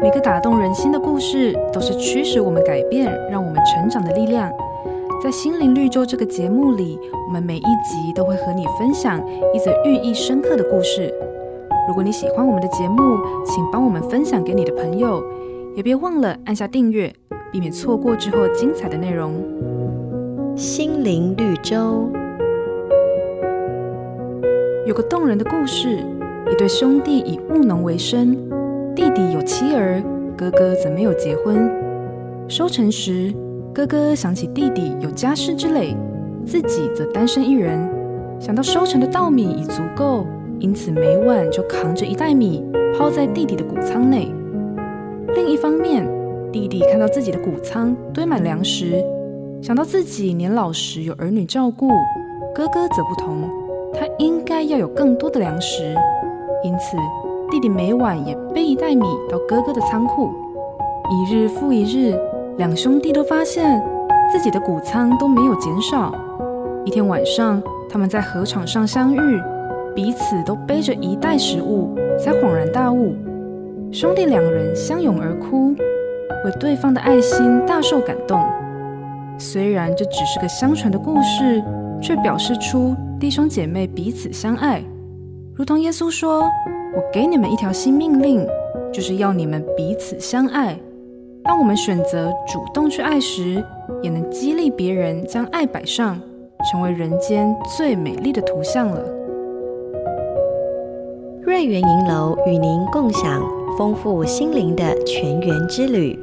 每个打动人心的故事，都是驱使我们改变、让我们成长的力量。在心灵绿洲这个节目里，我们每一集都会和你分享一则寓意深刻的故事。如果你喜欢我们的节目，请帮我们分享给你的朋友，也别忘了按下订阅，避免错过之后精彩的内容。心灵绿洲有个动人的故事：一对兄弟以务农为生，弟弟有妻儿，哥哥则没有结婚。收成时，哥哥想起弟弟有家室之累，自己则单身一人。想到收成的稻米已足够，因此每晚就扛着一袋米抛在弟弟的谷仓内。另一方面，弟弟看到自己的谷仓堆满粮食，想到自己年老时有儿女照顾，哥哥则不同，他应该要有更多的粮食。因此，弟弟每晚也背一袋米到哥哥的仓库。一日复一日。两兄弟都发现自己的谷仓都没有减少。一天晚上，他们在禾场上相遇，彼此都背着一袋食物，才恍然大悟。兄弟两人相拥而哭，为对方的爱心大受感动。虽然这只是个相传的故事，却表示出弟兄姐妹彼此相爱，如同耶稣说：“我给你们一条新命令，就是要你们彼此相爱。”当我们选择主动去爱时，也能激励别人将爱摆上，成为人间最美丽的图像了。瑞园银楼与您共享丰富心灵的泉源之旅。